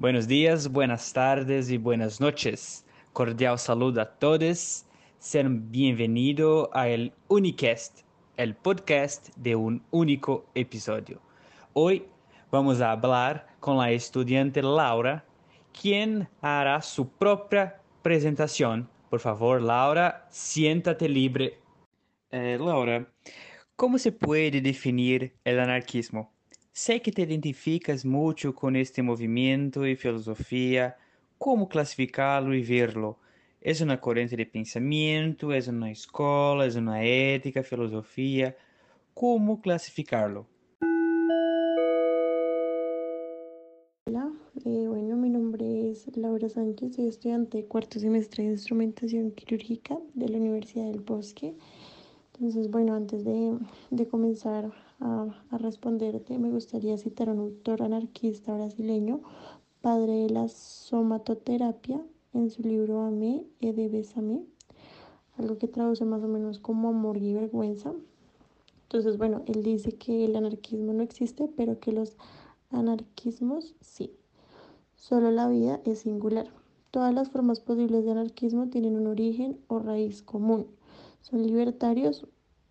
Buenos días, buenas tardes y buenas noches. Cordial saludo a todos. Sean bienvenidos a el Unicast, el podcast de un único episodio. Hoy vamos a hablar con la estudiante Laura, quien hará su propia presentación. Por favor, Laura, siéntate libre. Eh, Laura, ¿cómo se puede definir el anarquismo? Sé que te identificas mucho con este movimiento y filosofía. ¿Cómo clasificarlo y verlo? ¿Es una corriente de pensamiento? ¿Es una escuela? ¿Es una ética, filosofía? ¿Cómo clasificarlo? Hola, eh, bueno, mi nombre es Laura Sánchez, soy estudiante de cuarto semestre de instrumentación quirúrgica de la Universidad del Bosque. Entonces, bueno, antes de, de comenzar a, responderte, me gustaría citar a un autor anarquista brasileño, padre de la somatoterapia, en su libro Amé e de Besame, algo que traduce más o menos como amor y vergüenza. Entonces, bueno, él dice que el anarquismo no existe, pero que los anarquismos sí. Solo la vida es singular. Todas las formas posibles de anarquismo tienen un origen o raíz común son libertarios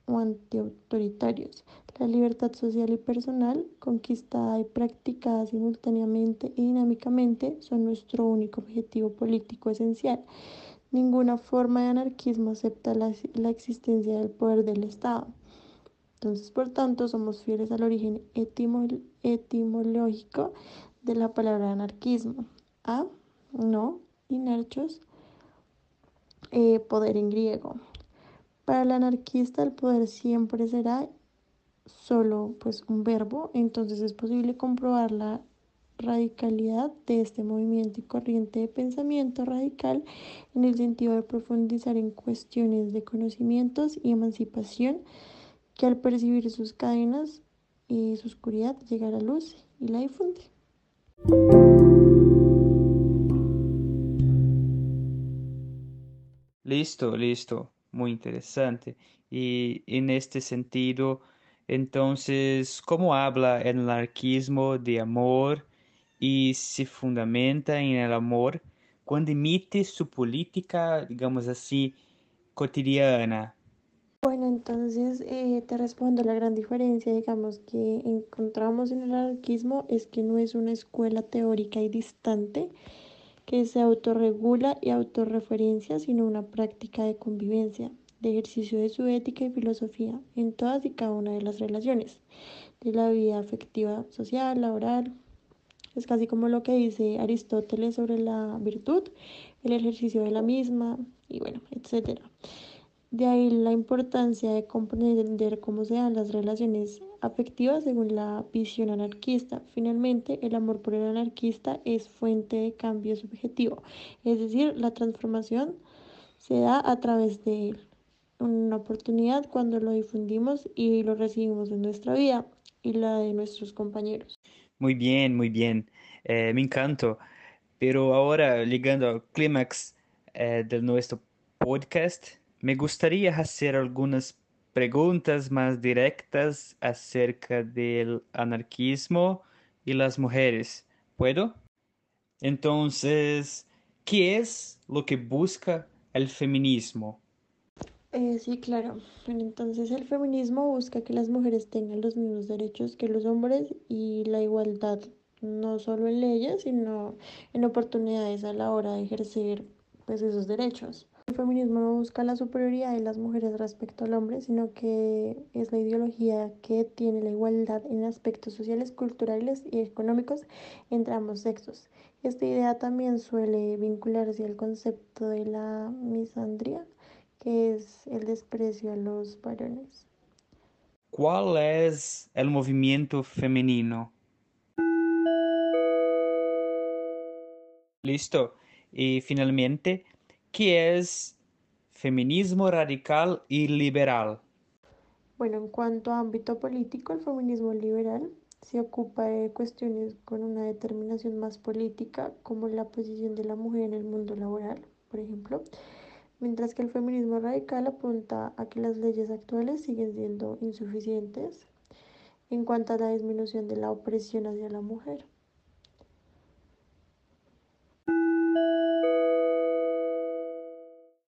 o antiautoritarios. La libertad social y personal, conquistada y practicada simultáneamente y dinámicamente, son nuestro único objetivo político esencial. Ninguna forma de anarquismo acepta la, la existencia del poder del Estado. Entonces, por tanto, somos fieles al origen etimol etimológico de la palabra anarquismo. A, no, inerchos, eh, poder en griego. Para el anarquista el poder siempre será solo pues un verbo, entonces es posible comprobar la radicalidad de este movimiento y corriente de pensamiento radical en el sentido de profundizar en cuestiones de conocimientos y emancipación que al percibir sus cadenas y su oscuridad llega a la luz y la difunde. Listo, listo muy interesante. Y en este sentido, entonces, ¿cómo habla el anarquismo de amor y se fundamenta en el amor cuando emite su política, digamos así, cotidiana? Bueno, entonces eh, te respondo, la gran diferencia, digamos, que encontramos en el anarquismo es que no es una escuela teórica y distante, que se autorregula y autorreferencia, sino una práctica de convivencia, de ejercicio de su ética y filosofía en todas y cada una de las relaciones, de la vida afectiva, social, laboral. Es casi como lo que dice Aristóteles sobre la virtud, el ejercicio de la misma y bueno, etcétera. De ahí la importancia de comprender cómo se dan las relaciones afectivas según la visión anarquista. Finalmente, el amor por el anarquista es fuente de cambio subjetivo, es decir, la transformación se da a través de él. Una oportunidad cuando lo difundimos y lo recibimos en nuestra vida y la de nuestros compañeros. Muy bien, muy bien. Eh, me encantó. Pero ahora, llegando al clímax eh, de nuestro podcast, me gustaría hacer algunas preguntas más directas acerca del anarquismo y las mujeres. ¿Puedo? Entonces, ¿qué es lo que busca el feminismo? Eh, sí, claro. Entonces el feminismo busca que las mujeres tengan los mismos derechos que los hombres y la igualdad, no solo en leyes, sino en oportunidades a la hora de ejercer pues, esos derechos. El feminismo no busca la superioridad de las mujeres respecto al hombre, sino que es la ideología que tiene la igualdad en aspectos sociales, culturales y económicos entre ambos sexos. Esta idea también suele vincularse al concepto de la misandría, es el desprecio a los varones. ¿Cuál es el movimiento femenino? Listo. Y finalmente, ¿Qué es feminismo radical y liberal? Bueno, en cuanto a ámbito político, el feminismo liberal se ocupa de cuestiones con una determinación más política, como la posición de la mujer en el mundo laboral, por ejemplo, mientras que el feminismo radical apunta a que las leyes actuales siguen siendo insuficientes en cuanto a la disminución de la opresión hacia la mujer.